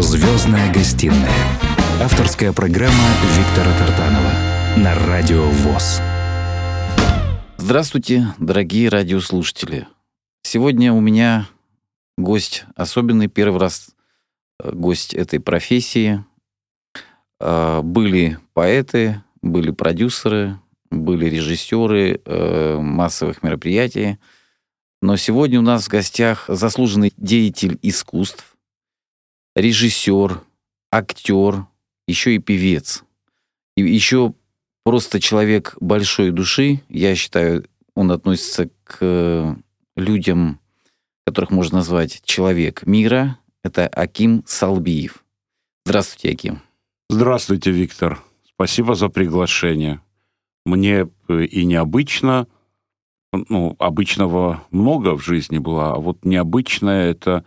Звездная гостиная. Авторская программа Виктора Тартанова на Радио ВОЗ. Здравствуйте, дорогие радиослушатели. Сегодня у меня гость особенный, первый раз э, гость этой профессии. Э, были поэты, были продюсеры, были режиссеры э, массовых мероприятий. Но сегодня у нас в гостях заслуженный деятель искусств, режиссер, актер, еще и певец. И еще просто человек большой души. Я считаю, он относится к людям, которых можно назвать человек мира. Это Аким Салбиев. Здравствуйте, Аким. Здравствуйте, Виктор. Спасибо за приглашение. Мне э, и необычно, ну, обычного много в жизни было, а вот необычное это,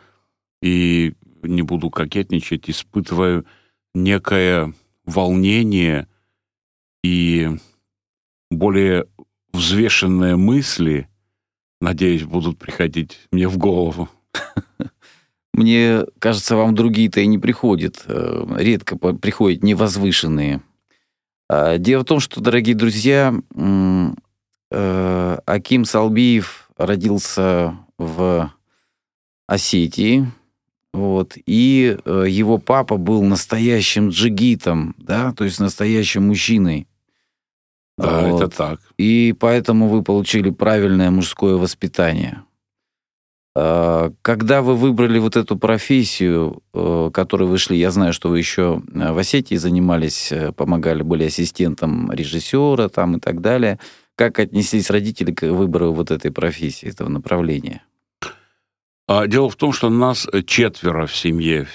и не буду кокетничать, испытываю некое волнение и более взвешенные мысли, надеюсь, будут приходить мне в голову. Мне кажется, вам другие-то и не приходят. Э, редко приходят невозвышенные. А, дело в том, что, дорогие друзья, э, Аким Салбиев родился в Осетии, вот, и э, его папа был настоящим джигитом, да, то есть настоящим мужчиной. Да, вот. это так. И поэтому вы получили правильное мужское воспитание. А, когда вы выбрали вот эту профессию, э, которой вы шли, я знаю, что вы еще э, в Осетии занимались, э, помогали, были ассистентом режиссера там и так далее. Как отнеслись родители к выбору вот этой профессии, этого направления? А, дело в том, что нас четверо в семье,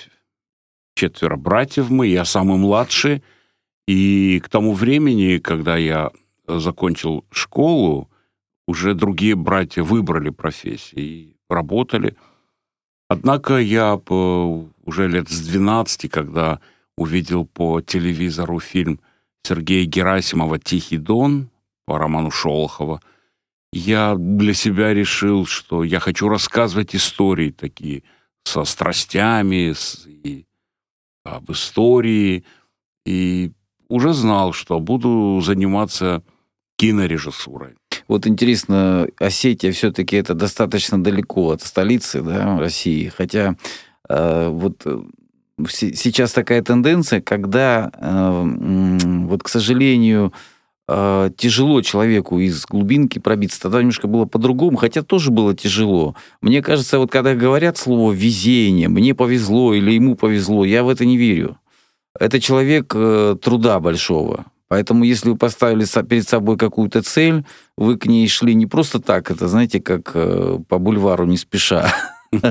четверо братьев мы, я самый младший, и к тому времени, когда я закончил школу, уже другие братья выбрали профессии работали. Однако я уже лет с 12, когда увидел по телевизору фильм Сергея Герасимова «Тихий дон» по роману Шолохова, я для себя решил, что я хочу рассказывать истории такие со страстями, с, и, об истории, и уже знал, что буду заниматься кинорежиссурой. Вот интересно, Осетия все-таки это достаточно далеко от столицы да, России, хотя э, вот э, сейчас такая тенденция, когда э, вот, к сожалению, тяжело человеку из глубинки пробиться. Тогда немножко было по-другому, хотя тоже было тяжело. Мне кажется, вот когда говорят слово «везение», «мне повезло» или «ему повезло», я в это не верю. Это человек э, труда большого. Поэтому, если вы поставили перед собой какую-то цель, вы к ней шли не просто так, это, знаете, как э, по бульвару не спеша,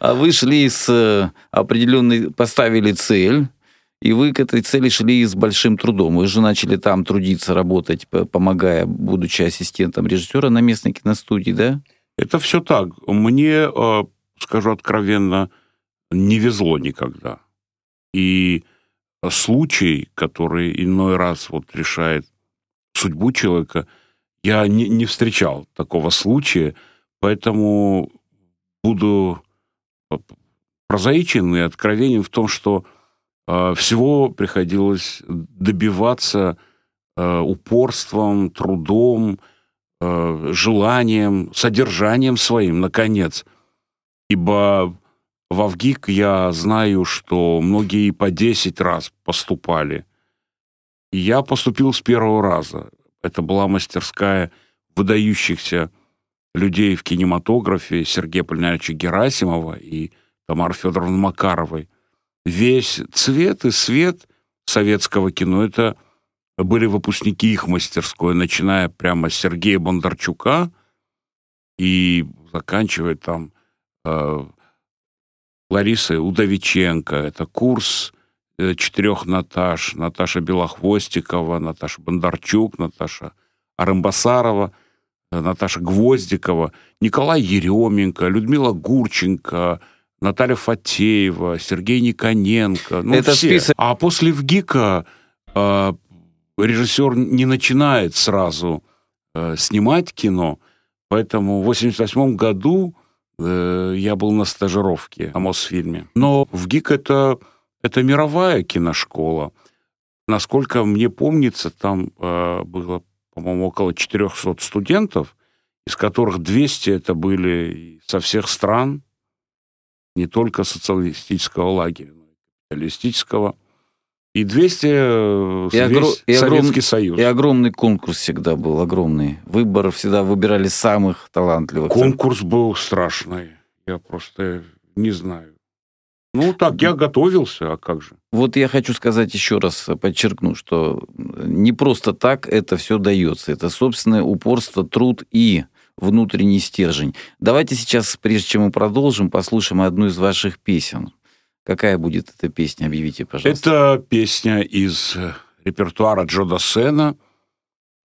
а вы шли с э, определенной, поставили цель, и вы к этой цели шли с большим трудом. Вы же начали там трудиться, работать, помогая, будучи ассистентом режиссера на местной киностудии, да? Это все так. Мне, э, скажу откровенно, не везло никогда. И случай, который иной раз вот решает судьбу человека, я не, не встречал такого случая, поэтому буду прозаичен и откровенен в том, что всего приходилось добиваться э, упорством, трудом, э, желанием, содержанием своим, наконец. Ибо в Авгик я знаю, что многие по 10 раз поступали. Я поступил с первого раза. Это была мастерская выдающихся людей в кинематографе Сергея Полинаевича Герасимова и Тамары Федоровны Макаровой. Весь цвет и свет советского кино — это были выпускники их мастерской, начиная прямо с Сергея Бондарчука и заканчивая там э, Ларисы Удовиченко. Это курс э, четырех Наташ. Наташа Белохвостикова, Наташа Бондарчук, Наташа Арымбасарова, э, Наташа Гвоздикова, Николай Еременко, Людмила Гурченко, Наталья Фатеева, Сергей Никоненко. Ну, Это все. список. А после ВГИКа э, режиссер не начинает сразу э, снимать кино, поэтому в 1988 году Э, я был на стажировке в Мосфильме. Но в ГИК это Это мировая киношкола. Насколько мне помнится, там э, было, по-моему, около 400 студентов, из которых 200 это были со всех стран, не только социалистического лагеря, но и капиталистического. И 200 э, И весь и огром- Советский Союз. И огромный конкурс всегда был, огромный. Выбор всегда выбирали самых талантливых. Конкурс был страшный. Я просто не знаю. Ну, так, я готовился, а как же? Вот я хочу сказать еще раз, подчеркну, что не просто так это все дается. Это собственное упорство, труд и внутренний стержень. Давайте сейчас, прежде чем мы продолжим, послушаем одну из ваших песен. Какая будет эта песня? Объявите, пожалуйста. Это песня из э, репертуара Джо Дассена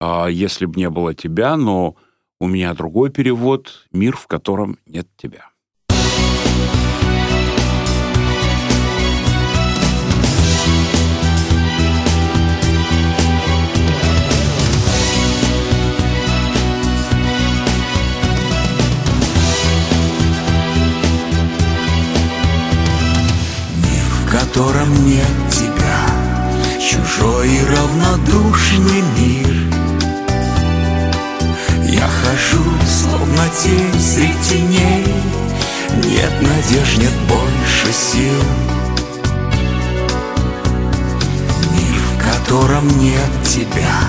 а, «Если б не было тебя», но у меня другой перевод «Мир, в котором нет тебя». Котором нет тебя, чужой и равнодушный мир. Я хожу, словно тень среди теней, нет надежд, нет больше сил. Мир, в котором нет тебя,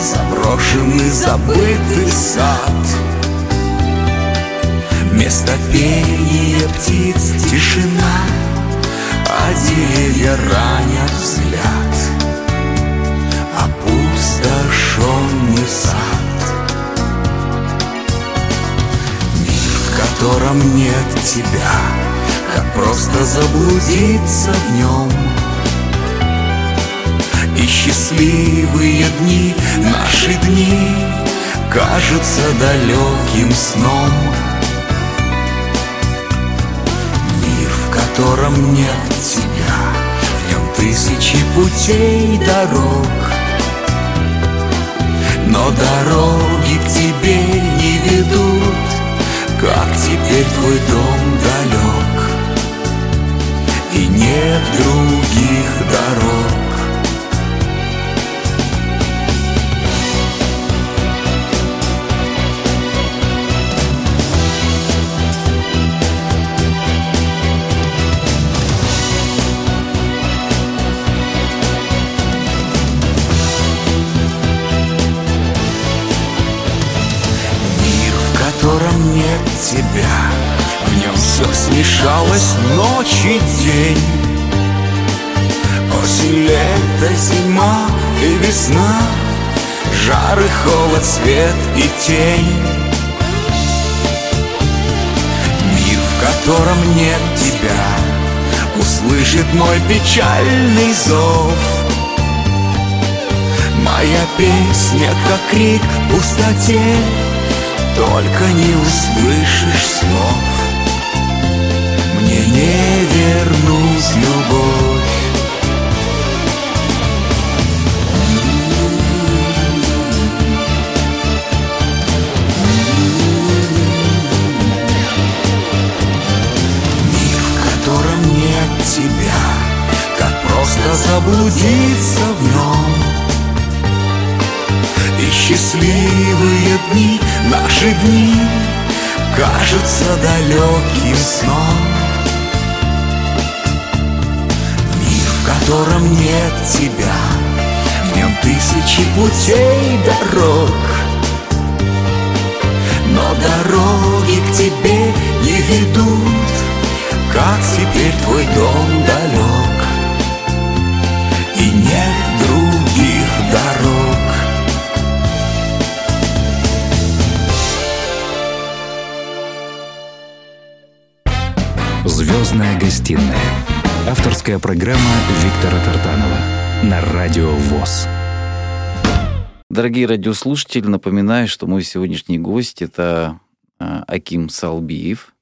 заброшенный, забытый сад. Вместо пения птиц тишина, а деревья ранят взгляд. Опустошенный сад. Мир, в котором нет тебя, как просто заблудиться в нем. И счастливые дни, наши дни, кажутся далеким сном. Котором нет тебя, в нем тысячи путей дорог. Но дороги к тебе не ведут, как теперь твой дом далек. И нет других дорог. Тебя. В нем все смешалось ночь и день. Осень, лето, зима и весна. Жар и холод, свет и тень. Мир, в котором нет тебя Услышит мой печальный зов. Моя песня, как крик в пустоте Только не услышишь слов. Мне не вернуть любовь. Мир, в котором нет тебя Как просто заблудиться в нем. И счастливые дни, наши дни Кажутся далеким сном. Мир, в котором нет тебя В нем тысячи путей дорог. Но дороги к тебе не ведут Как теперь твой дом далек Звездная гостиная. Авторская программа Виктора Тартанова на Радио ВОЗ. Дорогие радиослушатели, напоминаю, что мой сегодняшний гость – это а, Аким Салбиев,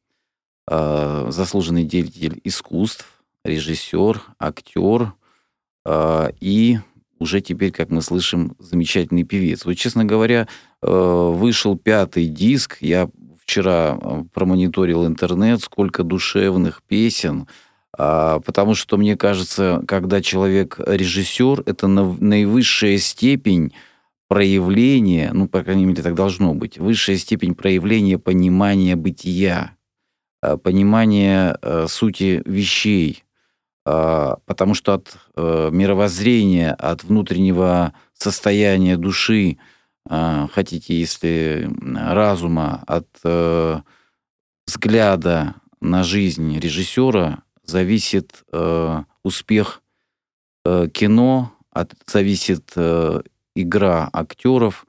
а, заслуженный деятель искусств, режиссер, актер а, и уже теперь, как мы слышим, замечательный певец. Вот, честно говоря, э, вышел пятый диск. Я вчера э, промониторил интернет, сколько душевных песен, А, потому что, мне кажется, когда человек режиссер, это наивысшая степень проявления, ну, по крайней мере, так должно быть, высшая степень проявления понимания бытия, а, понимания э, сути вещей. А, потому что от э, мировоззрения, от внутреннего состояния души, хотите, если разума, от э, взгляда на жизнь режиссера зависит э, успех э, кино, от, зависит э, игра актеров,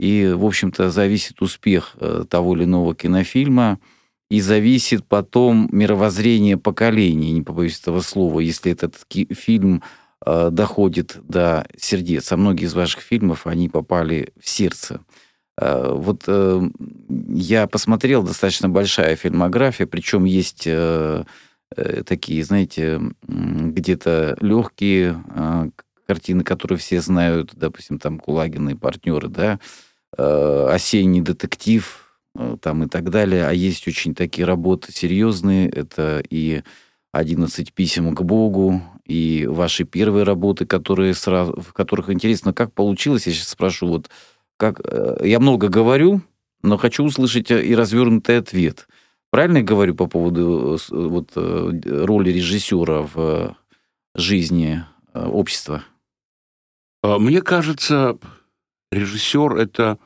и, в общем-то, зависит успех того или иного кинофильма, и зависит потом мировоззрение поколений, не побоюсь этого слова, если этот фильм э, доходит до сердец. А многие из ваших фильмов, они попали в сердце. Э, вот э, я посмотрел, достаточно большая фильмография, причем есть такие, знаете, где-то легкие картины, которые все знают, допустим, там Кулагин и партнеры, да, осенний детектив, там и так далее. А есть очень такие работы серьезные. Это и 11 писем к Богу, и ваши первые работы, которые сразу, в которых интересно, как получилось, я сейчас спрошу, вот как я много говорю, но хочу услышать и развернутый ответ. Правильно я говорю по поводу э, вот, э, роли режиссера в жизни э, общества? А, мне кажется, режиссер это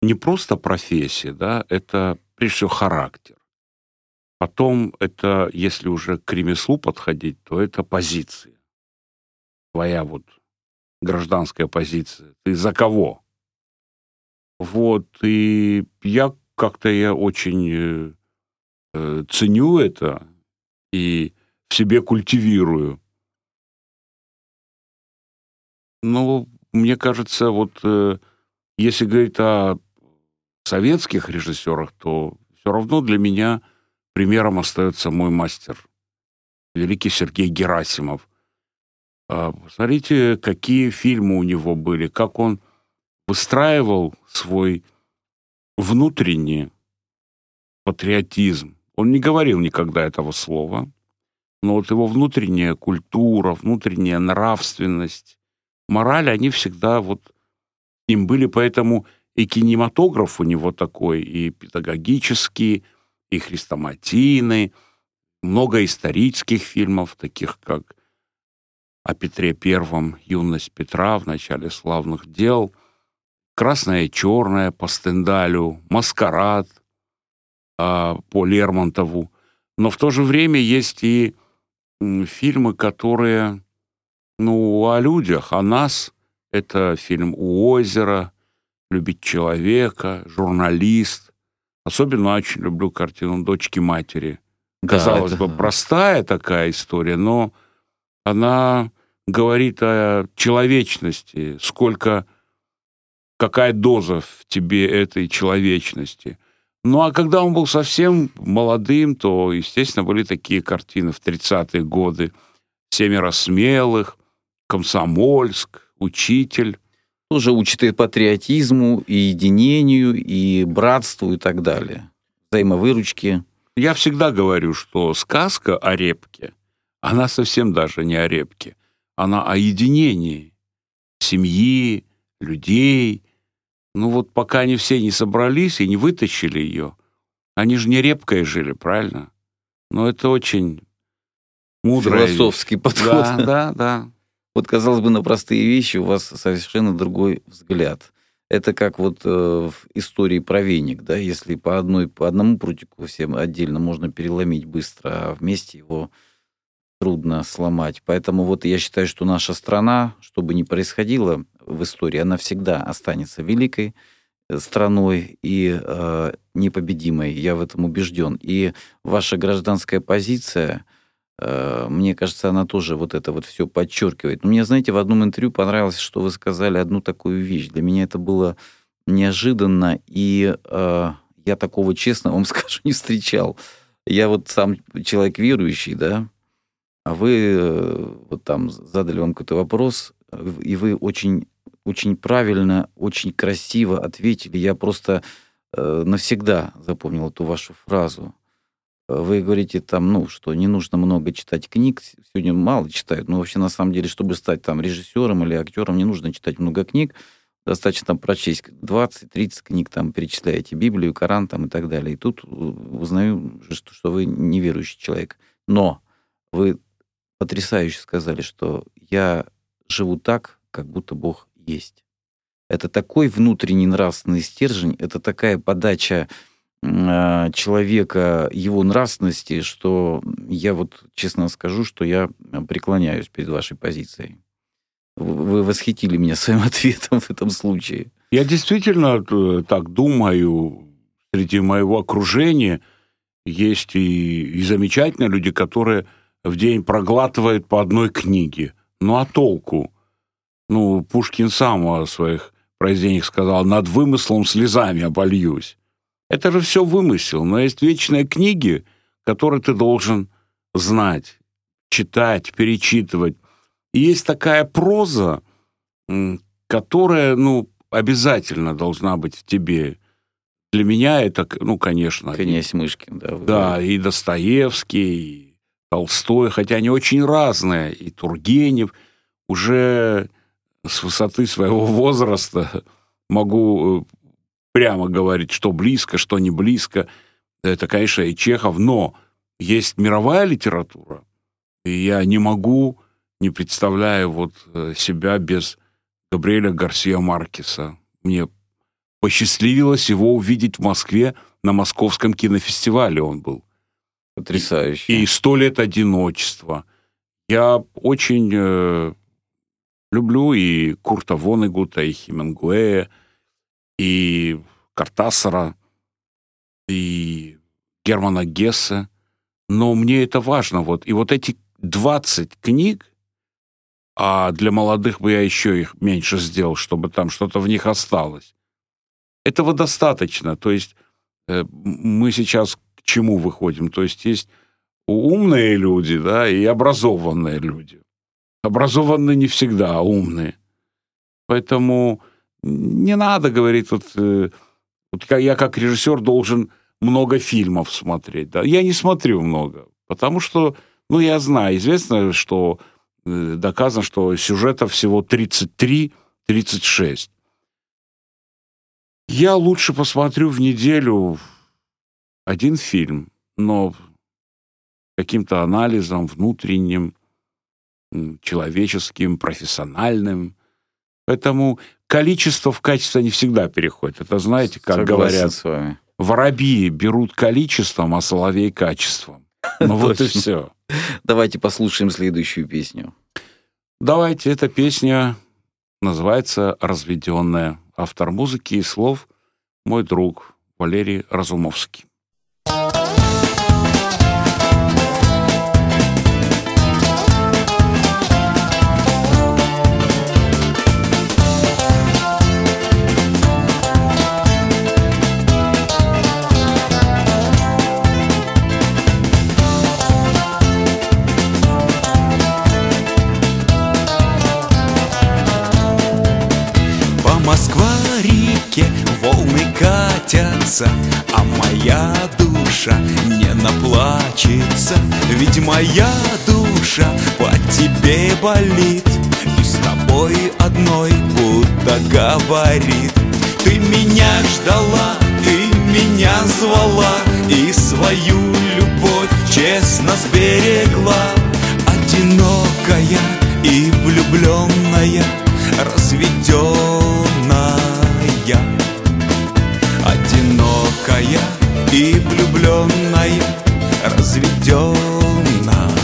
не просто профессия, да, это прежде всего характер. Потом это, если уже к ремеслу подходить, то это позиция. Твоя вот гражданская позиция. Ты за кого? Вот, и я как-то я очень э, ценю это и в себе культивирую. Ну, мне кажется, вот э, если говорить о советских режиссерах, то все равно для меня примером остается мой мастер, великий Сергей Герасимов. А, посмотрите, какие фильмы у него были, как он выстраивал свой внутренний патриотизм, он не говорил никогда этого слова, но вот его внутренняя культура, внутренняя нравственность, мораль, они всегда вот им были, поэтому и кинематограф у него такой, и педагогический, и хрестоматийный, много исторических фильмов, таких как о Петре Первом, «Юность Петра» в начале славных дел, «Красное и черное» по Стендалю, «Маскарад», а, по Лермонтову. Но в то же время есть и фильмы, которые, ну, о людях, о нас. Это фильм «У озера», «Любить человека», «Журналист». Особенно очень люблю картину «Дочки матери». Казалось это... бы, простая такая история, но она говорит о человечности, сколько, какая доза в тебе этой человечности – ну, а когда он был совсем молодым, то, естественно, были такие картины в 30-е годы. «Семеро смелых», «Комсомольск», «Учитель». Тоже учит и патриотизму, и единению, и братству, и так далее. Взаимовыручки. Я всегда говорю, что сказка о репке, она совсем даже не о репке. Она о единении семьи, людей, ну вот пока они все не собрались и не вытащили ее, они же не репкой жили, правильно? Но это очень мудрый Философский подход. Да, да, да. Вот, казалось бы, на простые вещи у вас совершенно другой взгляд. Это как вот э, в истории про веник, да, если по, одной, по одному прутику всем отдельно можно переломить быстро, а вместе его трудно сломать. Поэтому вот я считаю, что наша страна, что бы ни происходило, в истории, она всегда останется великой э, страной и э, непобедимой. Я в этом убежден. И ваша гражданская позиция, мне кажется, она тоже вот это вот все подчеркивает. Но мне, знаете, в одном интервью понравилось, что вы сказали одну такую вещь. Для меня это было неожиданно, и э, я такого, честно вам скажу, не встречал. Я вот сам человек верующий, да, а вы э, вот там задали вам какой-то вопрос, и вы очень очень правильно, очень красиво ответили. Я просто э, навсегда запомнил эту вашу фразу. Вы говорите там, ну, что не нужно много читать книг, сегодня мало читают, но вообще на самом деле, чтобы стать там режиссером или актером, не нужно читать много книг, достаточно там прочесть 20-30 книг, там перечисляете Библию, Коран там и так далее. И тут узнаю, что, что вы неверующий человек. Но вы потрясающе сказали, что я живу так, как будто Бог есть. Это такой внутренний нравственный стержень, это такая подача э, человека, его нравственности, что я вот честно скажу, что я преклоняюсь перед вашей позицией. Вы восхитили меня своим ответом в этом случае. Я действительно э, так думаю. Среди моего окружения есть и, и замечательные люди, которые в день проглатывают по одной книге. Ну а толку? Ну, Пушкин сам о своих произведениях сказал, над вымыслом слезами обольюсь. Это же все вымысел, но есть вечные книги, которые ты должен знать, читать, перечитывать. И есть такая проза, которая, ну, обязательно должна быть в тебе. Для меня это, ну, конечно... Князь Мышкин, да. Да, и Достоевский, и Толстой, хотя они очень разные, и Тургенев. Уже с высоты своего возраста могу э, прямо говорить, что близко, что не близко. Это, конечно, и Чехов, но есть мировая литература, и я не могу, не представляю вот э, себя без Габриэля Гарсия Маркеса. Мне посчастливилось его увидеть в Москве на Московском кинофестивале он был. Потрясающе. И «Сто лет одиночества». Я очень э, люблю и Курта Вонегута, и Хемингуэя, и Картасара, и Германа Гесса. Но мне это важно. Вот. И вот эти 20 книг, а для молодых бы я еще их меньше сделал, чтобы там что-то в них осталось. Этого достаточно. То есть э, мы сейчас к чему выходим? То есть есть умные люди, да, и образованные люди. Образованные не всегда, а умные. Поэтому не надо говорить, вот, э, вот я как режиссер должен много фильмов смотреть. Да? Я не смотрю много, потому что, ну, я знаю, известно, что э, доказано, что сюжета всего 33-36. Я лучше посмотрю в неделю один фильм, но каким-то анализом внутренним, человеческим, профессиональным. Поэтому количество в качество не всегда переходит. Это знаете, как Согласен говорят, с вами. воробьи берут количеством, а соловей качеством. Ну вот и все. Давайте послушаем следующую песню. Давайте, эта песня называется «Разведенная». Автор музыки и слов мой друг Валерий Разумовский. Катятся А моя душа не наплачется. Ведь моя душа по тебе болит И с тобой одной будто говорит. Ты меня ждала, ты меня звала И свою любовь честно сберегла. Одинокая и влюбленная Разведенная Одинокая и влюбленная Разведенная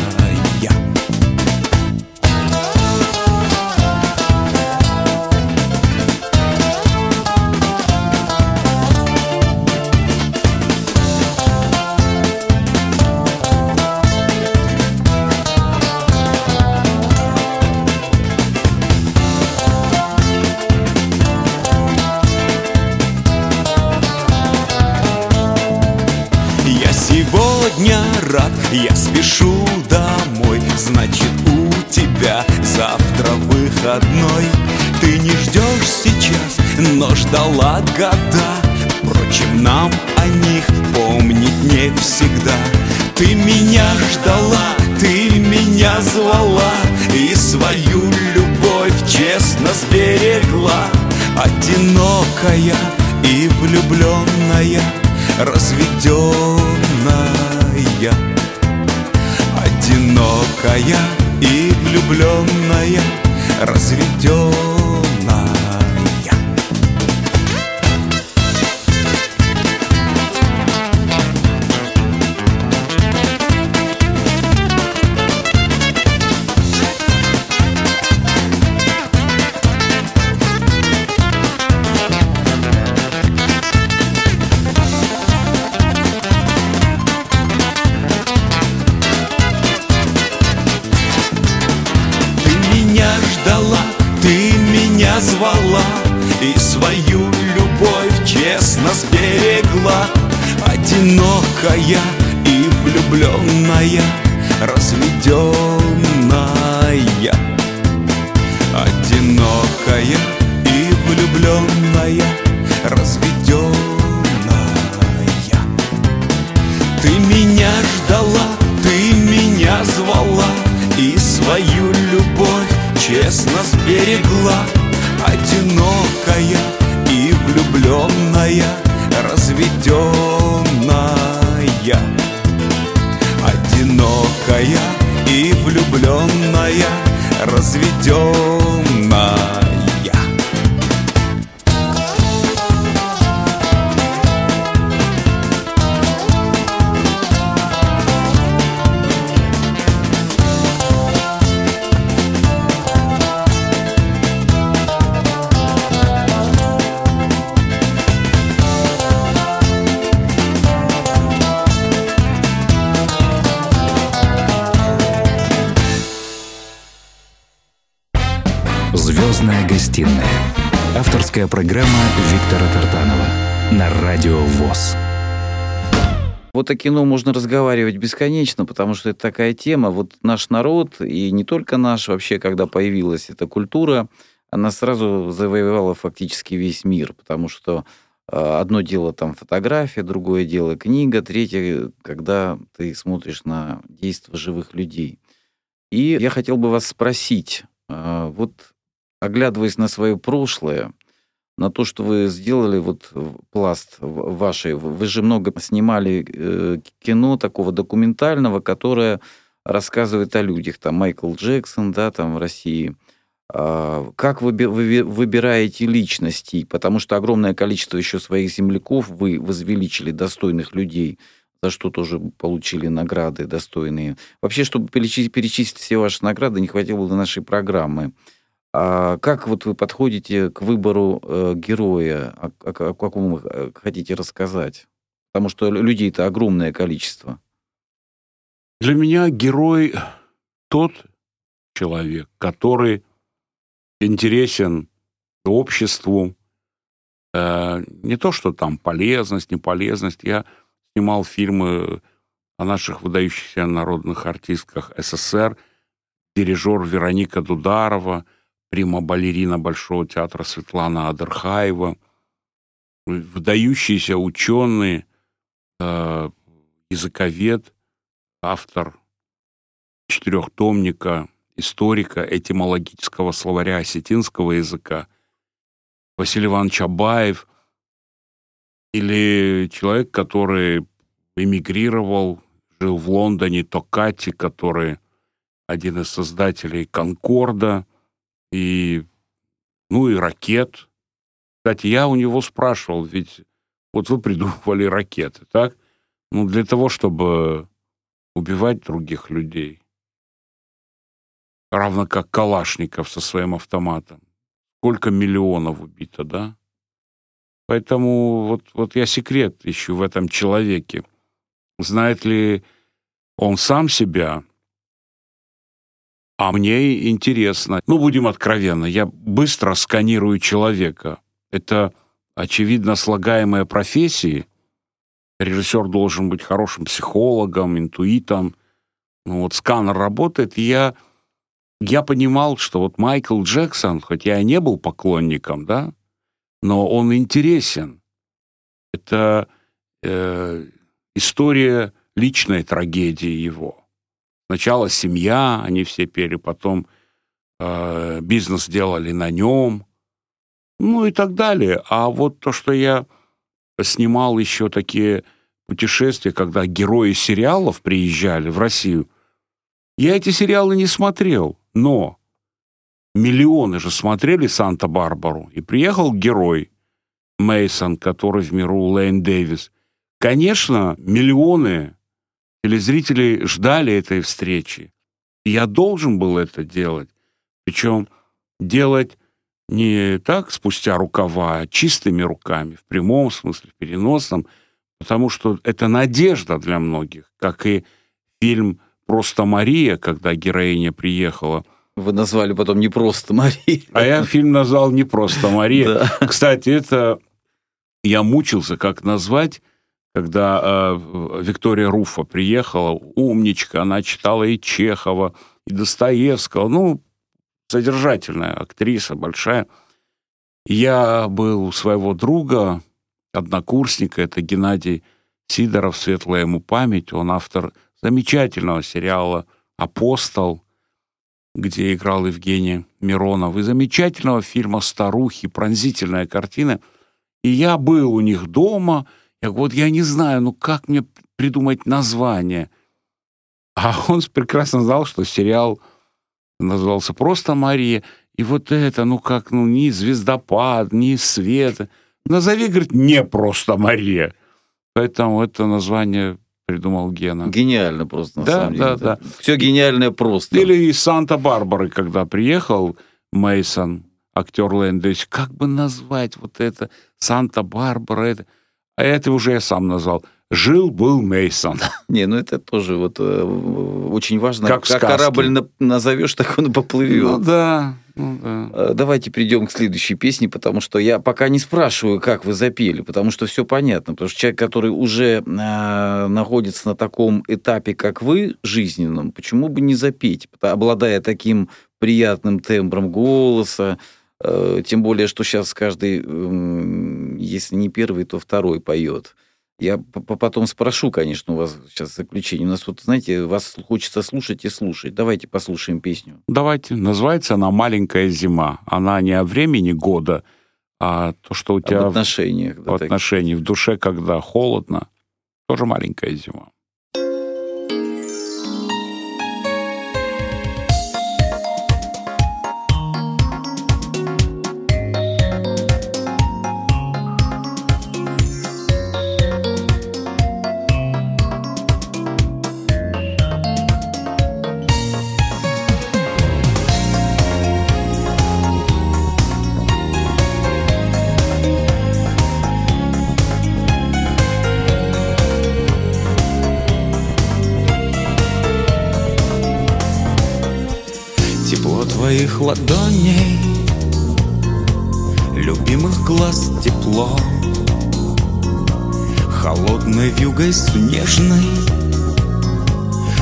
Я спешу домой, значит у тебя завтра выходной. Ты не ждешь сейчас, но ждала года. Впрочем, нам о них помнить не всегда. Ты меня ждала, ты меня звала И свою любовь честно сберегла. Одинокая и влюбленная, разведенная Одинокая и влюбленная, разведенная одинокая и влюбленная, разведенная. Одинокая и влюбленная, разведенная. Ты меня ждала, ты меня звала и свою любовь честно сберегла. Одинокая и влюбленная, разведенная я. Одинокая и влюбленная Разведенная Авторская программа Виктора Тартанова на Радио ВОЗ. Вот о кино можно разговаривать бесконечно, потому что это такая тема. Вот наш народ, и не только наш, вообще, когда появилась эта культура, она сразу завоевала фактически весь мир, потому что а, одно дело там фотография, другое дело книга, третье, когда ты смотришь на действия живых людей. И я хотел бы вас спросить, а, вот оглядываясь на свое прошлое, на то, что вы сделали, вот пласт вашей, вы же много снимали э, кино такого документального, которое рассказывает о людях, там Майкл Джексон, да, там в России. А, как вы выбираете личностей? Потому что огромное количество еще своих земляков вы возвеличили достойных людей, за что тоже получили награды достойные. Вообще, чтобы перечислить все ваши награды, не хватило бы нашей программы. А как вот вы подходите к выбору э, героя, о, о, о каком вы э, хотите рассказать? Потому что людей-то огромное количество. Для меня герой тот человек, который интересен обществу. Э, не то, что там полезность, неполезность. Я снимал фильмы о наших выдающихся народных артистках СССР, дирижер Вероника Дударова – прима-балерина Большого театра Светлана Адерхаева, выдающийся ученый, э, языковед, автор четырехтомника, историка этимологического словаря осетинского языка, Василий Иванович Абаев, или человек, который эмигрировал, жил в Лондоне, Токати, который один из создателей «Конкорда», и, ну, и ракет. Кстати, я у него спрашивал, ведь вот вы придумывали ракеты, так? Ну, для того, чтобы убивать других людей. Равно как Калашников со своим автоматом. Сколько миллионов убито, да? Поэтому вот, вот я секрет ищу в этом человеке. Знает ли он сам себя, а мне интересно. Ну, будем откровенны, я быстро сканирую человека. Это, очевидно, слагаемые профессии. Режиссер должен быть хорошим психологом, интуитом. Ну, вот сканер работает, и я, я понимал, что вот Майкл Джексон, хоть я не был поклонником, да, но он интересен. Это э, история личной трагедии его. Сначала семья, они все пели, потом э, бизнес делали на нем, ну и так далее. А вот то, что я снимал еще такие путешествия, когда герои сериалов приезжали в Россию, я эти сериалы не смотрел, но миллионы же смотрели «Санта-Барбару», и приехал герой Мейсон, который в миру Лейн Дэвис. Конечно, миллионы телезрителей ждали этой встречи. И я должен был это делать. Причем делать не так спустя рукава, а чистыми руками, в прямом смысле, в переносном, потому что это надежда для многих, как и фильм «Просто Мария», когда героиня приехала. Вы назвали потом не просто Мария. А я фильм назвал не просто Мария. Кстати, это я мучился, как назвать, когда э, Виктория Руфа приехала, умничка, она читала и Чехова, и Достоевского, ну, содержательная актриса, большая. Я был у своего друга, однокурсника, это Геннадий Сидоров, светлая ему память, он автор замечательного сериала «Апостол», где играл Евгений Миронов, и замечательного фильма «Старухи», пронзительная картина. И я был у них дома, я говорю, вот я не знаю, ну как мне придумать название? А он прекрасно знал, что сериал назывался просто Мария. И вот это, ну как, ну ни звездопад, ни свет. Назови, говорит, не просто Мария. Поэтому это название придумал Гена. Гениально просто, на да, самом деле. Да, да, Все гениальное просто. Или из Санта-Барбары, когда приехал Мейсон, актер Лэндович, как бы назвать вот это Санта-Барбара, это... А это уже я сам назвал. Жил-был Мейсон. Не, ну это тоже вот э, очень важно. Как, как корабль на, назовешь, так он поплывет. Ну да. Ну, да. Э, давайте перейдем к следующей песне, потому что я пока не спрашиваю, как вы запели, потому что все понятно. Потому что человек, который уже э, находится на таком этапе, как вы, жизненном, почему бы не запеть, обладая таким приятным тембром голоса, тем более, что сейчас каждый, э, если не первый, то второй поет. Я потом спрошу, конечно, у вас сейчас заключение. У нас вот, знаете, вас хочется слушать и слушать. Давайте послушаем песню. Давайте. Называется она «Маленькая зима». Она не о времени года, а то, что у тебя... Об отношениях. В, да, в отношениях. В душе, когда холодно, тоже маленькая зима. Ладоней Любимых глаз тепло Холодной вьюгой снежной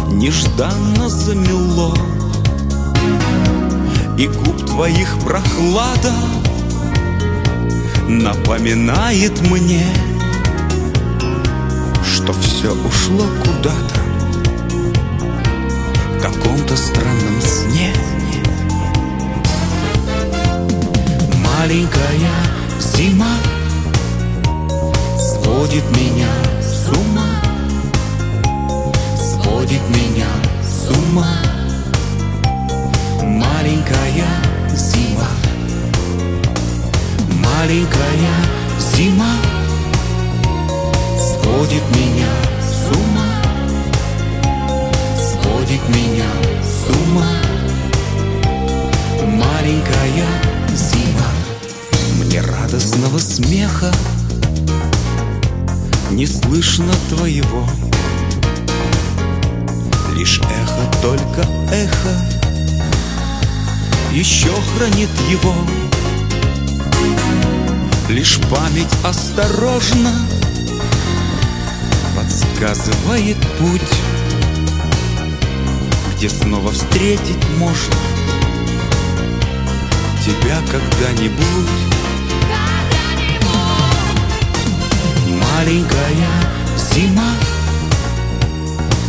Нежданно замело И губ твоих прохлада Напоминает мне Что все ушло куда-то В каком-то странном сне маленькая зима Сводит меня с ума. Сводит меня с ума. Маленькая зима. Маленькая зима Сводит меня с ума. Сводит меня с ума. Маленькая зима мне радостного смеха Не слышно твоего. Лишь эхо, только эхо Еще хранит его. Лишь память осторожно Подсказывает путь Где снова встретить можно Тебя когда-нибудь Маленькая зима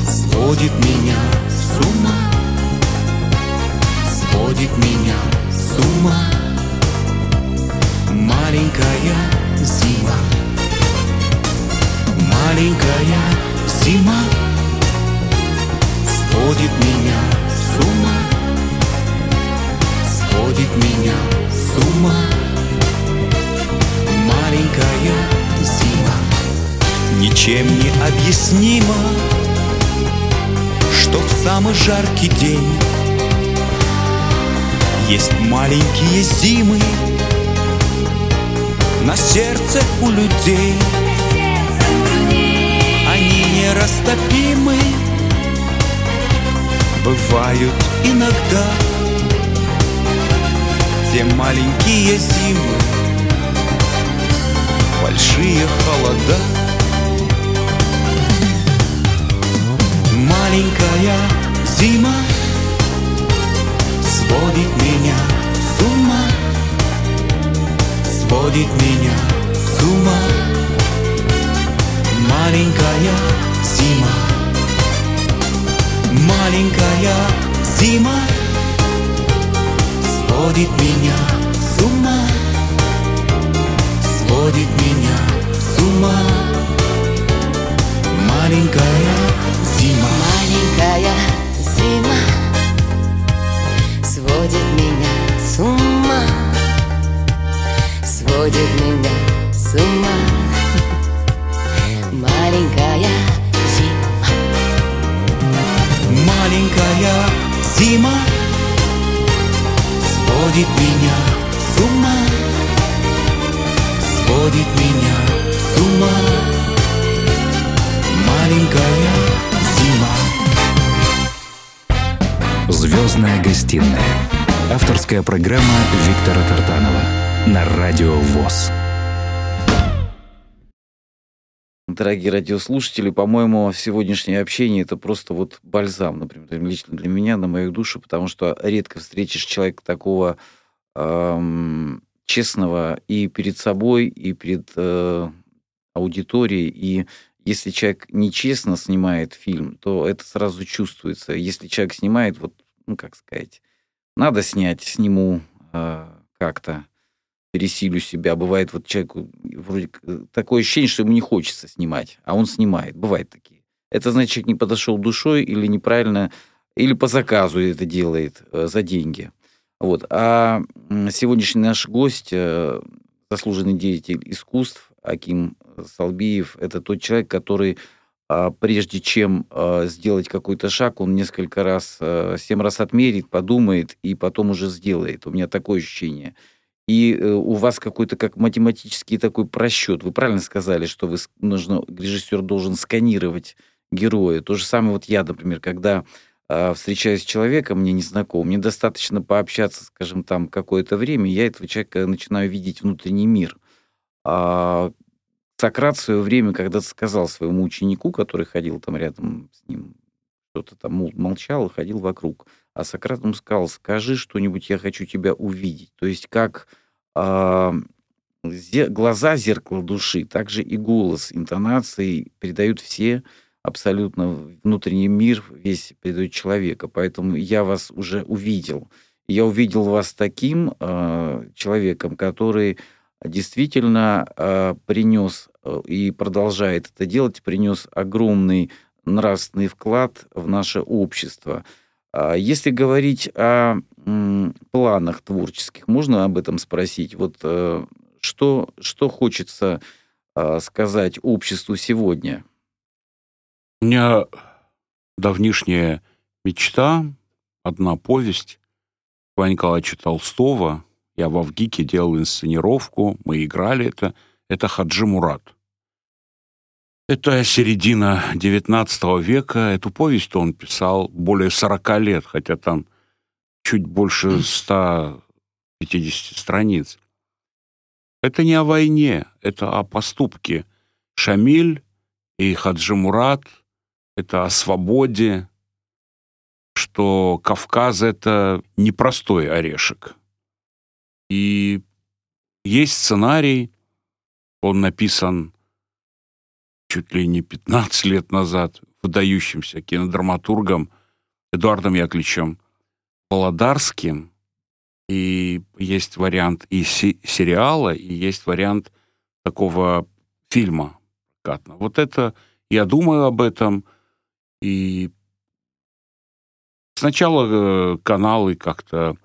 сводит меня с ума, сводит меня с ума. Маленькая зима, маленькая зима сводит меня ничем не объяснимо что в самый жаркий день Есть маленькие зимы На сердце у людей? Они нерастопимы. Бывают иногда Те маленькие зимы Большие холода маленькая зима Сводит меня с ума Сводит меня с ума. Маленькая зима Маленькая зима Сводит меня с ума Сводит меня с ума. Маленькая зима. Маленькая зима Сводит меня с ума. Сводит меня с ума. Маленькая зима. Маленькая зима Сводит меня с ума. Сводит меня с ума. Маленькая зима «Звездная гостиная». Авторская программа Виктора Тартанова на Радио ВОЗ. Дорогие радиослушатели, по-моему, сегодняшнее общение это просто вот бальзам, например, лично для меня, на мою душу, потому что редко встретишь человека такого эм, честного и перед собой, и перед э, аудиторией. И если человек нечестно снимает фильм, то это сразу чувствуется. Если человек снимает, вот, ну, как сказать, надо снять, сниму э, как-то пересилю себя. Бывает вот человеку вроде такое ощущение, что ему не хочется снимать, а он снимает. Бывает такие. Это значит, человек не подошел душой или неправильно, или по заказу это делает э, за деньги. Вот. А сегодняшний наш гость, э, заслуженный деятель искусств, Аким Салбиев, это тот человек, который а, прежде чем а, сделать какой-то шаг, он несколько раз, а, семь раз отмерит, подумает и потом уже сделает. У меня такое ощущение – и э, у вас какой-то как математический такой просчет. Вы правильно сказали, что вы нужно, режиссер должен сканировать героя. То же самое вот я, например, когда встречаюсь с человеком, мне незнакомым, мне достаточно пообщаться, скажем, там какое-то время, я этого человека начинаю видеть внутренний мир. Сократ в свое время когда-то сказал своему ученику, который ходил там рядом с ним, что-то там молчал и ходил вокруг – а Сократ ему сказал, скажи что-нибудь, я хочу тебя увидеть. То есть как э, зе, глаза зеркало души, также и голос, интонации передают все абсолютно внутренний мир, весь передает человека. Поэтому я вас уже увидел. Я увидел вас таким э, человеком, который действительно э, принес и продолжает это делать, принес огромный нравственный вклад в наше общество – а если говорить о планах творческих, можно об этом спросить? Вот э, что, что хочется а, сказать обществу сегодня? У меня давнишняя мечта, одна повесть Ивана Николаевича Толстого. Я в Авгике делал инсценировку, мы играли это. Это Хаджи Мурат. Это середина XIX века. Эту повесть он писал более 40 лет, хотя там чуть больше 150 страниц. Это не о войне, это о поступке. Шамиль и Хаджи Мурат — это о свободе, что Кавказ — это непростой орешек. И есть сценарий, он написан чуть ли не 15 лет назад. выдающимся кинодраматургом Эдуардом Яковлевичем Володарским. И есть вариант и сериала, и есть вариант такого фильма. прокатного. Вот это, я думаю об этом, и сначала э, каналы как-то,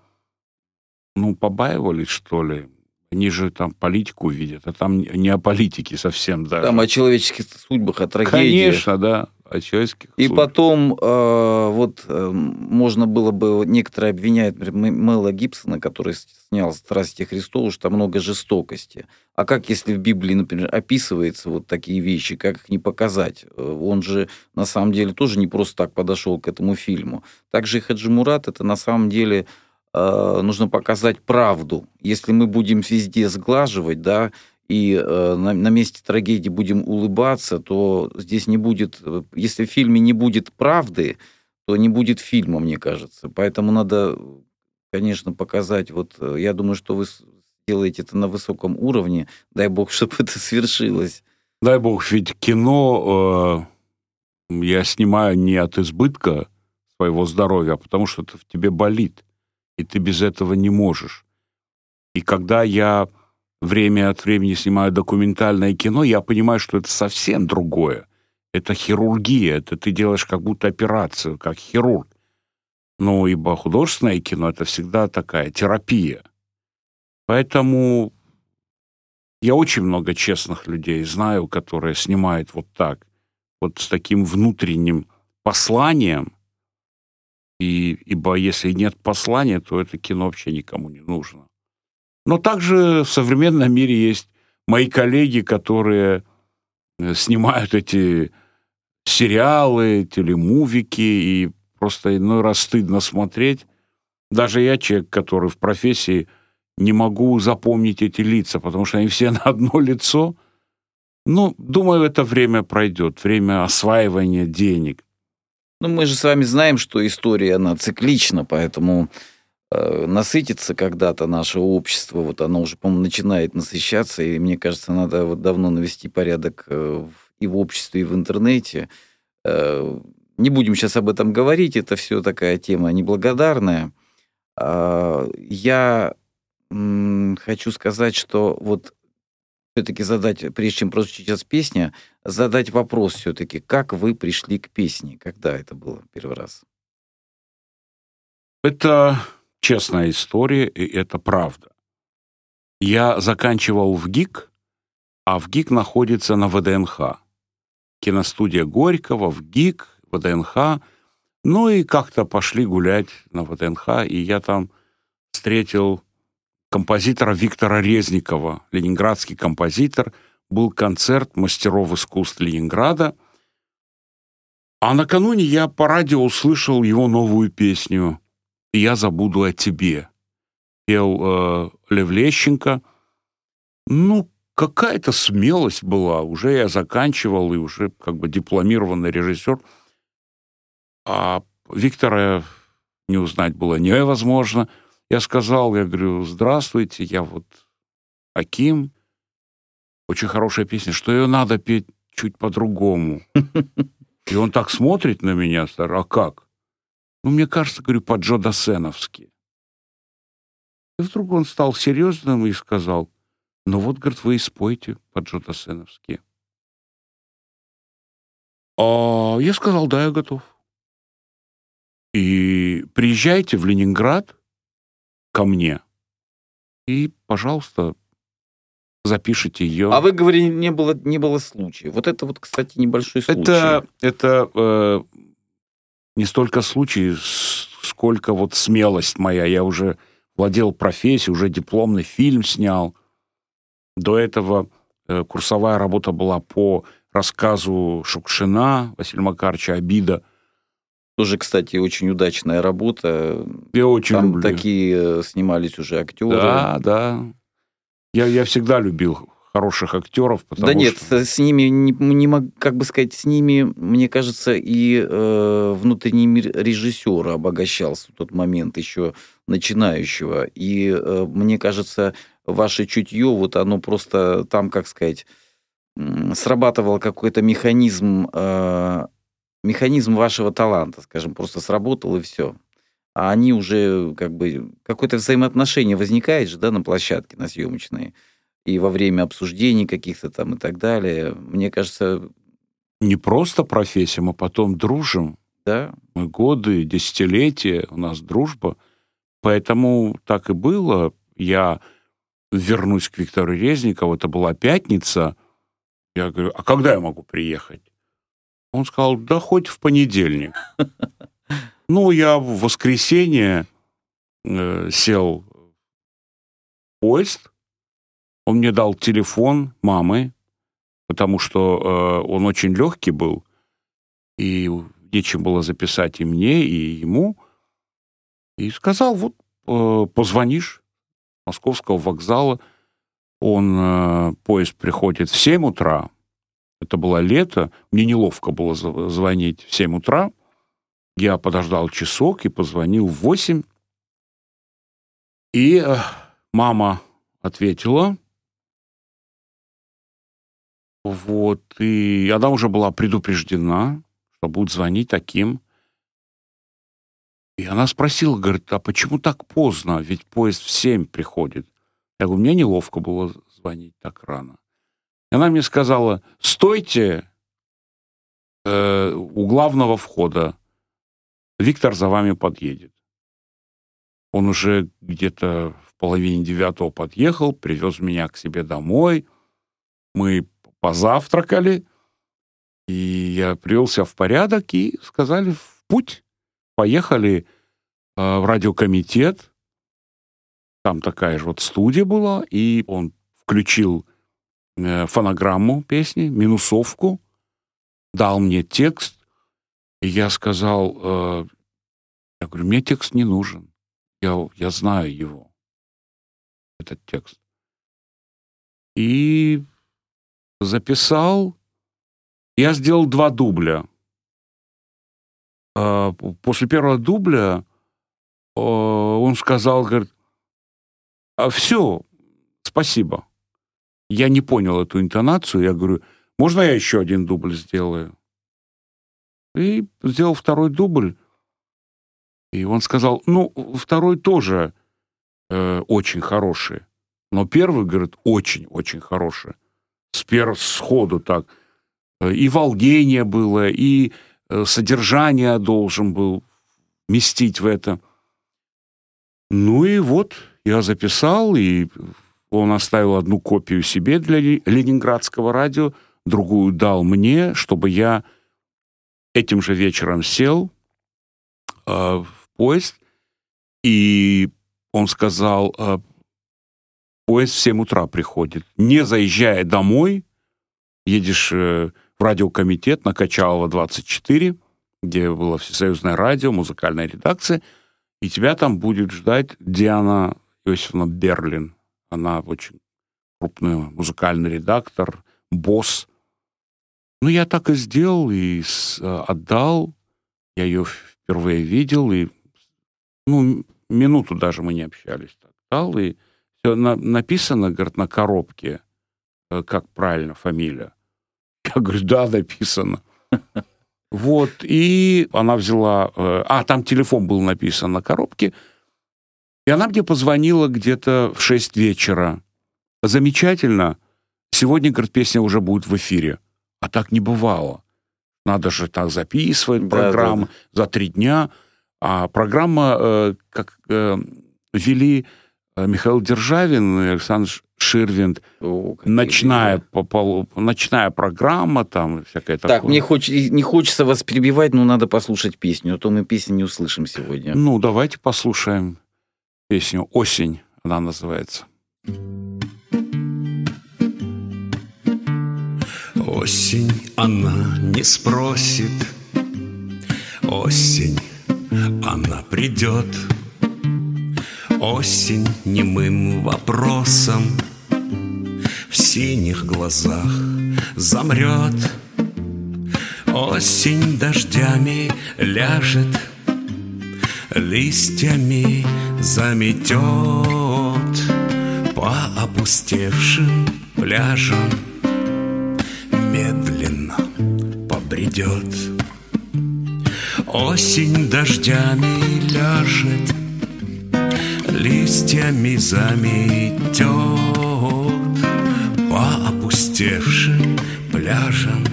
ну, побаивались, что ли. Они же там политику видят, а там не о политике совсем даже. Там о человеческих судьбах, о трагедии. Конечно, да, о человеческих И судьбах. потом э, вот э, можно было бы, некоторые обвиняют, Мэла Гибсона, который снял «Страсти Христову», что там много жестокости. А как, если в Библии, например, описывается вот такие вещи, как их не показать? Э, Он же, на самом деле, тоже не просто так подошел к этому фильму. Также и Хаджи Мурат, это на самом деле э, нужно показать правду. Если мы будем везде сглаживать, да, и э, на, на месте трагедии будем улыбаться, то здесь не будет, э, если в фильме не будет правды, то не будет фильма, мне кажется. Поэтому надо, конечно, показать. Вот э, я думаю, что вы делаете это на высоком уровне. Дай бог, чтобы это свершилось. Дай бог, ведь кино э, я снимаю не от избытка своего здоровья, а потому что это в тебе болит, и ты без этого не можешь. И когда я время от времени снимаю документальное кино, я понимаю, что это совсем другое. Это хирургия, это ты делаешь как будто операцию, как хирург. Ну, ибо художественное кино — это всегда такая терапия. Поэтому я очень много честных людей знаю, которые снимают вот так, вот с таким внутренним посланием. И, ибо если нет послания, то это кино вообще никому не нужно. Но также в современном мире есть мои коллеги, которые э, снимают эти сериалы, телемувики, и просто иной раз стыдно смотреть. Даже я, человек, который в профессии, не могу запомнить эти лица, потому что они все на одно лицо. Ну, думаю, это время пройдет, время осваивания денег. Ну, мы же с вами знаем, что история, она циклична, поэтому э, насытится когда-то наше общество, вот оно уже, по-моему, начинает насыщаться, и мне кажется, надо вот давно навести порядок э, и в обществе, и в интернете. Э, не будем сейчас об этом говорить, это все такая тема неблагодарная. А, я хочу сказать, что вот все-таки задать, прежде чем прозвучит сейчас песня, задать вопрос все-таки, как вы пришли к песне, когда это было первый раз? Это честная история, и это правда. Я заканчивал в ГИК, а в ГИК находится на ВДНХ. Киностудия Горького, в ГИК, ВДНХ. Ну и как-то пошли гулять на ВДНХ, и я там встретил композитора Виктора Резникова, ленинградский композитор. Был концерт мастеров искусств Ленинграда. А накануне я по радио услышал его новую песню «Я забуду о тебе». Пел э, Лев Лещенко. Ну, какая-то смелость была. Уже я заканчивал, и уже как бы дипломированный режиссер. А Виктора не узнать было невозможно. Я сказал, я говорю, здравствуйте, я вот Аким. Очень хорошая песня. Что ее надо петь чуть по-другому? И он так смотрит на меня, стар, а как? Ну, мне кажется, говорю, по Джо Досеновски. И вдруг он стал серьезным и сказал, ну вот, говорит, вы и спойте по Джо Досеновски. А я сказал, да, я готов. И приезжайте в Ленинград ко мне и, пожалуйста, запишите ее. А вы говорили, не было, не было случая. Вот это вот, кстати, небольшой случай. Это, это э, не столько случай, сколько вот смелость моя. Я уже владел профессией, уже дипломный фильм снял. До этого э, курсовая работа была по рассказу Шукшина Василия Макаровича «Обида». Тоже, кстати, очень удачная работа. Я очень Там люблю. такие э, снимались уже актеры. Да, да. Я, я всегда любил хороших актеров, потому да нет, что... с ними, не, не мог- как бы сказать, с ними, мне кажется, и э, внутренний мир режиссера обогащался в тот момент еще начинающего. И э, мне кажется, ваше чутье, вот оно просто там, как сказать, срабатывал какой-то механизм э, механизм вашего таланта, скажем, просто сработал и все. А они уже как бы какое-то взаимоотношение возникает же, да, на площадке, на съемочной, и во время обсуждений каких-то там и так далее. Мне кажется, Не просто профессия, мы потом дружим. да, Мы годы, десятилетия, у нас дружба. Поэтому так и было. Я вернусь к Виктору Резникову, это была пятница. Я говорю, а когда я могу приехать? Он сказал, да хоть в понедельник. Ну, я в воскресенье э, сел в поезд, он мне дал телефон мамы, потому что э, он очень легкий был, и нечем было записать и мне, и ему. И сказал, вот э, позвонишь московского вокзала. Он, э, поезд приходит в 7 утра. Это было лето. Мне неловко было зв- звонить в 7 утра. Я подождал часок и позвонил в 8. И э, мама ответила. Вот, и она уже была предупреждена, что будет звонить таким. И она спросила, говорит, а почему так поздно? Ведь поезд в 7 приходит. Я говорю, мне неловко было звонить так рано. Она мне сказала, стойте э, у главного входа. Виктор за вами подъедет. Он уже где-то в половине девятого подъехал, привез меня к себе домой. Мы позавтракали, и я привел себя в порядок, и сказали в путь. Поехали э, в радиокомитет. Там такая же вот студия была, и он включил фонограмму песни, минусовку, дал мне текст, и я сказал, э, я говорю, мне текст не нужен, я, я знаю его, этот текст. И записал, я сделал два дубля. П- После первого дубля э, он сказал, говорит, а все, спасибо. Я не понял эту интонацию, я говорю, можно я еще один дубль сделаю? И сделал второй дубль. И он сказал, ну, второй тоже э, очень хороший. Но первый, говорит, очень-очень хороший. С первого сходу так. И волнение было, и э, содержание должен был вместить в это. Ну и вот, я записал, и он оставил одну копию себе для Ле- ленинградского радио, другую дал мне, чтобы я этим же вечером сел э, в поезд, и он сказал, э, поезд в 7 утра приходит. Не заезжая домой, едешь э, в радиокомитет на Качалова 24, где было всесоюзное радио, музыкальная редакция, и тебя там будет ждать Диана Иосифовна Берлин. Она очень крупный музыкальный редактор, босс. Ну, я так и сделал, и э, отдал. Я ее впервые видел, и ну, минуту даже мы не общались. Так, дал, и все написано, говорит, на коробке, э, как правильно фамилия. Я говорю, да, написано. Вот, и она взяла... э, А, там телефон был написан на коробке. И она мне позвонила где-то в 6 вечера. Замечательно. Сегодня, говорит, песня уже будет в эфире. А так не бывало. Надо же так записывать Да, программу за три дня. А программа, э, как э, вели э, Михаил Державин и Александр Ширвинд, О, ночная, по- ночная программа, там всякое такое. Так, мне хоч- не хочется вас перебивать, но надо послушать песню, а то мы песню не услышим сегодня. Ну, давайте послушаем песню «Осень», она называется. Осень она не спросит, осень она придет, осень немым вопросом в синих глазах замрет, осень дождями ляжет, листьями заметет по опустевшим пляжам медленно побредет. Осень дождями ляжет, листьями заметет по опустевшим пляжам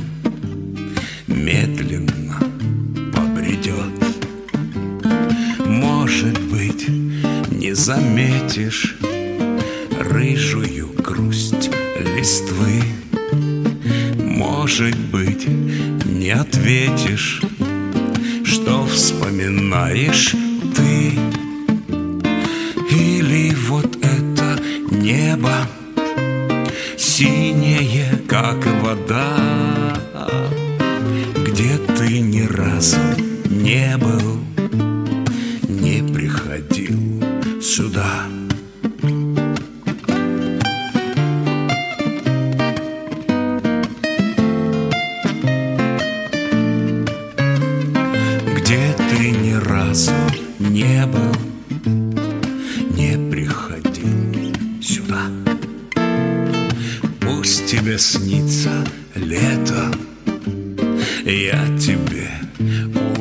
медленно заметишь рыжую грусть листвы. Может быть, не ответишь, что вспоминаешь ты. Или вот это небо синее, как вода,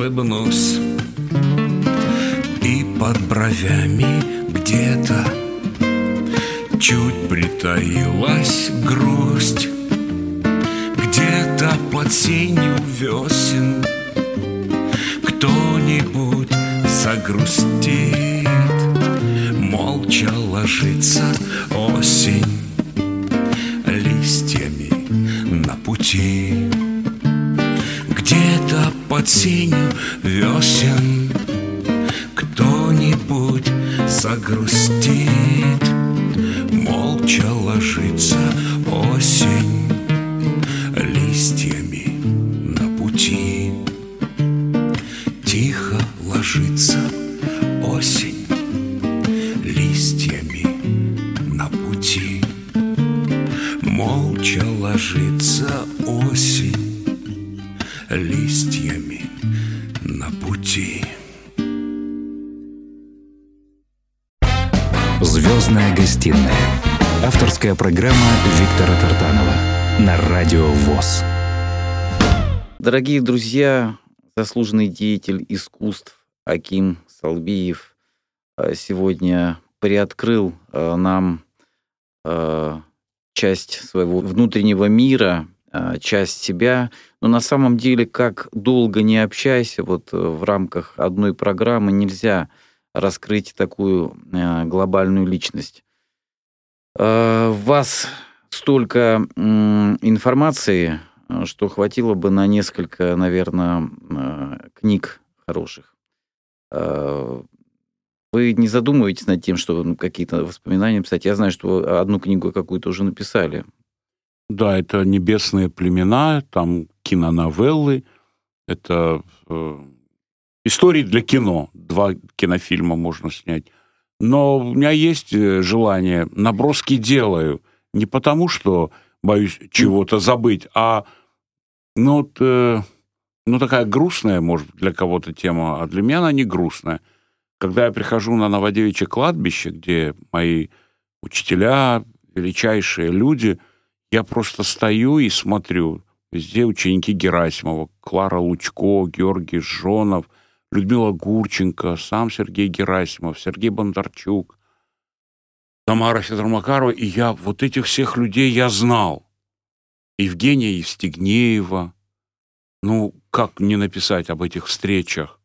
улыбнусь. И под бровями где-то чуть притаилась грусть. Где-то под сенью весен кто-нибудь загрустит, молча ложится осень листьями на пути. Где-то под сенью Дорогие друзья, заслуженный деятель искусств Аким Салбиев э, сегодня приоткрыл э, нам э, часть своего внутреннего мира, часть себя. Но на самом деле, как долго не общайся, вот в рамках одной программы нельзя раскрыть такую глобальную личность. В вас столько информации, что хватило бы на несколько, наверное, э, книг хороших. Э, Вы не задумываетесь над тем, что ну, какие-то воспоминания писать? Я знаю, что вы одну книгу какую-то уже написали. Да, это «Небесные племена», там киноновеллы, это э, истории для кино. Два кинофильма можно снять. Но у меня есть э, желание, наброски делаю. Не потому, что боюсь чего-то забыть, а ну, вот, э, ну, такая грустная, может, для кого-то тема, а для меня она не грустная. Когда я прихожу на Новодевичье кладбище, где мои учителя, величайшие люди, я просто стою и смотрю. Везде ученики Герасимова, Клара Лучко, Георгий Жонов, Людмила Гурченко, сам Сергей Герасимов, Сергей Бондарчук, Тамара Федормакарова. И я вот этих всех людей я знал. Евгения Евстигнеева. Ну, как не написать об этих встречах?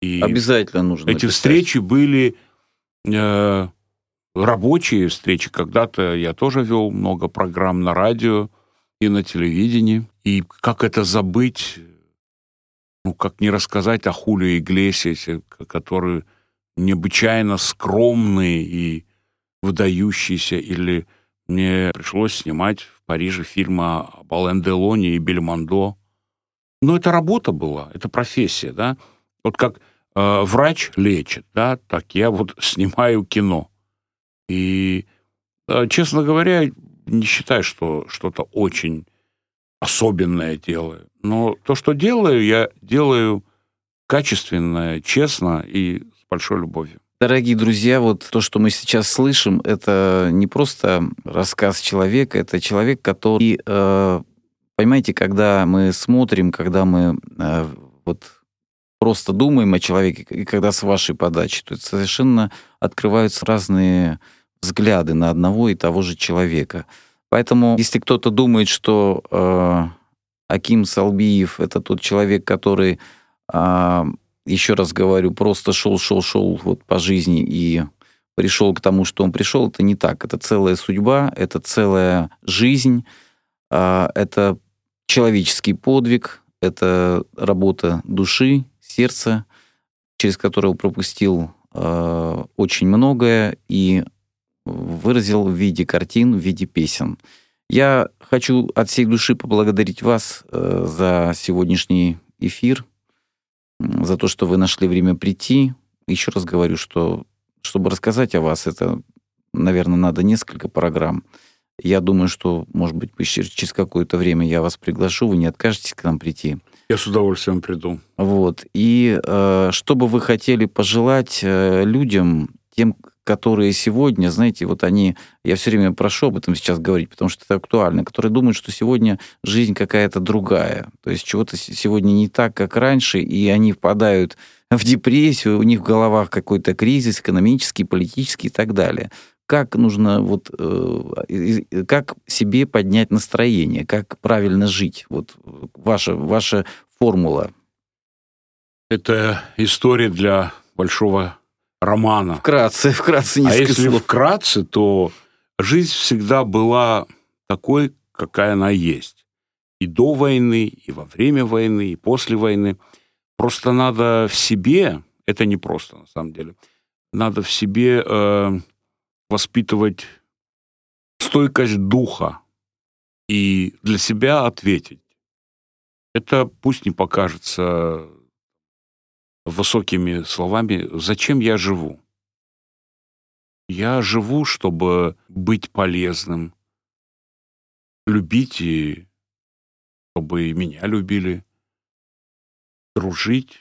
И Обязательно нужно эти написать. встречи были э, рабочие встречи. Когда-то я тоже вел много программ на радио и на телевидении. И как это забыть? Ну, как не рассказать о Хулио Иглесиасе, который необычайно скромный и выдающийся. Или мне пришлось снимать в Париже фильм о Ален Делоне и Бельмондо. Но это работа была, это профессия, да. Вот как э, врач лечит, да, так я вот снимаю кино. И, э, честно говоря, не считаю, что что-то очень особенное делаю. Но то, что делаю, я делаю качественно, честно и с большой любовью. Дорогие друзья, вот то, что мы сейчас слышим, это не просто рассказ человека, это человек, который, э, понимаете, когда мы смотрим, когда мы э, вот просто думаем о человеке, и когда с вашей подачи, то это совершенно открываются разные взгляды на одного и того же человека. Поэтому, если кто-то думает, что э, Аким Салбиев это тот человек, который, э, еще раз говорю, просто шел, шел, шел вот по жизни и пришел к тому, что он пришел, это не так. Это целая судьба, это целая жизнь, э, это человеческий подвиг, это работа души, сердца, через которое пропустил э, очень многое и выразил в виде картин, в виде песен. Я хочу от всей души поблагодарить вас э, за сегодняшний эфир, за то, что вы нашли время прийти. Еще раз говорю, что чтобы рассказать о вас, это, наверное, надо несколько программ. Я думаю, что, может быть, через какое-то время я вас приглашу, вы не откажетесь к нам прийти. Я с удовольствием приду. Вот. И э, что бы вы хотели пожелать э, людям, тем, которые сегодня, знаете, вот они, я все время прошу об этом сейчас говорить, потому что это актуально, которые думают, что сегодня жизнь какая-то другая, то есть чего-то сегодня не так, как раньше, и они впадают в депрессию, у них в головах какой-то кризис экономический, политический и так далее. Как нужно вот, э, как себе поднять настроение, как правильно жить? Вот ваша, ваша формула. Это история для большого романа. Вкратце, вкратце А несколько если слов. вкратце, то жизнь всегда была такой, какая она есть. И до войны, и во время войны, и после войны. Просто надо в себе, это не просто на самом деле, надо в себе э, воспитывать стойкость духа и для себя ответить. Это пусть не покажется высокими словами, зачем я живу? Я живу, чтобы быть полезным, любить и чтобы и меня любили, дружить,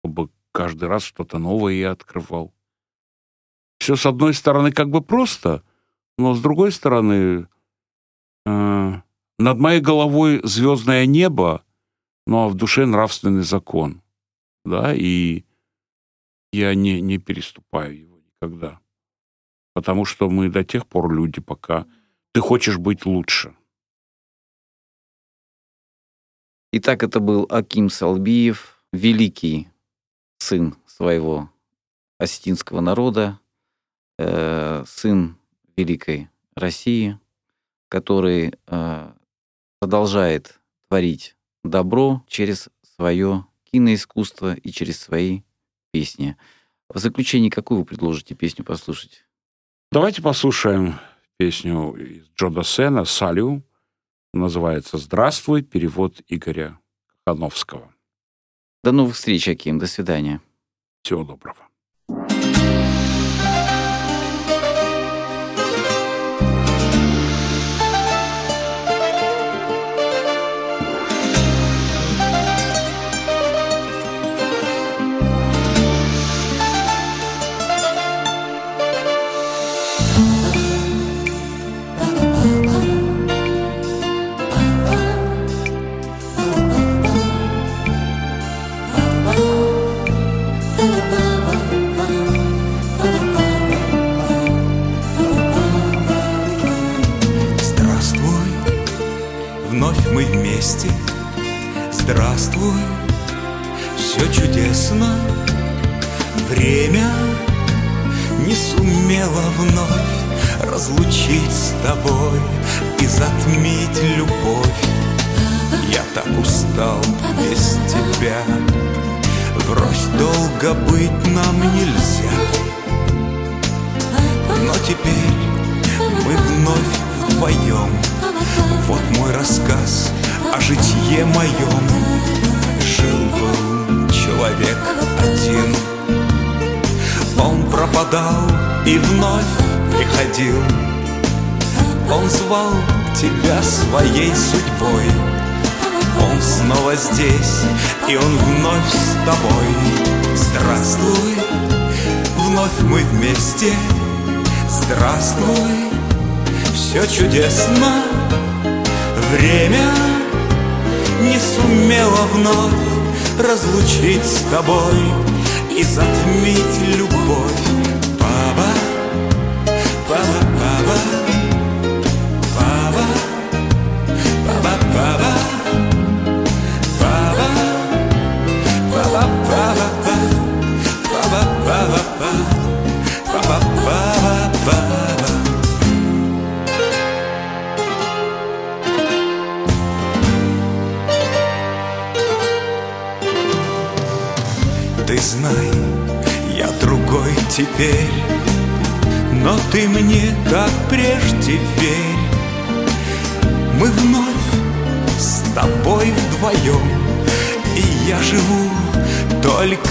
чтобы каждый раз что-то новое я открывал. Все, с одной стороны, как бы просто, но с другой стороны, э, над моей головой звездное небо, ну а в душе нравственный закон — да, и я не, не переступаю его никогда. Потому что мы до тех пор люди, пока ты хочешь быть лучше. Итак, это был Аким Салбиев, великий сын своего осетинского народа, э, сын великой России, который э, продолжает творить добро через свое киноискусство и через свои песни. В заключение, какую вы предложите песню послушать? Давайте послушаем песню из Джо Досена «Салю». Называется «Здравствуй», перевод Игоря Кахановского. До новых встреч, Аким. До свидания. Всего доброго.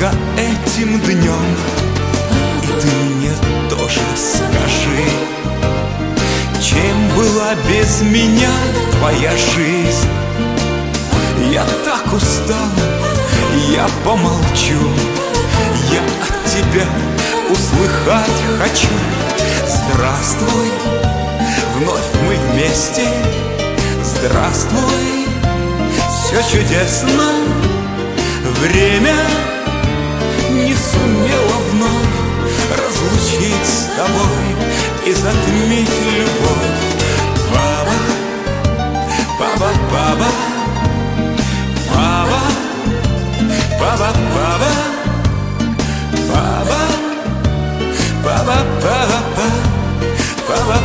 Только этим днем И ты мне тоже скажи Чем была без меня твоя жизнь Я так устал я помолчу, я от тебя услыхать хочу. Здравствуй, вновь мы вместе. Здравствуй, все чудесно. Время не сумело вновь разлучить с тобой и затмить любовь. Баба, баба, баба, баба. Баба, баба, баба, баба, баба, баба, баба,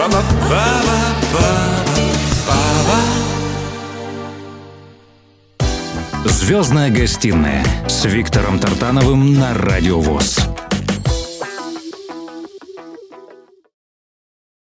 баба, баба, баба. Звездная гостиная с Виктором Тартановым на Радио ВОЗ.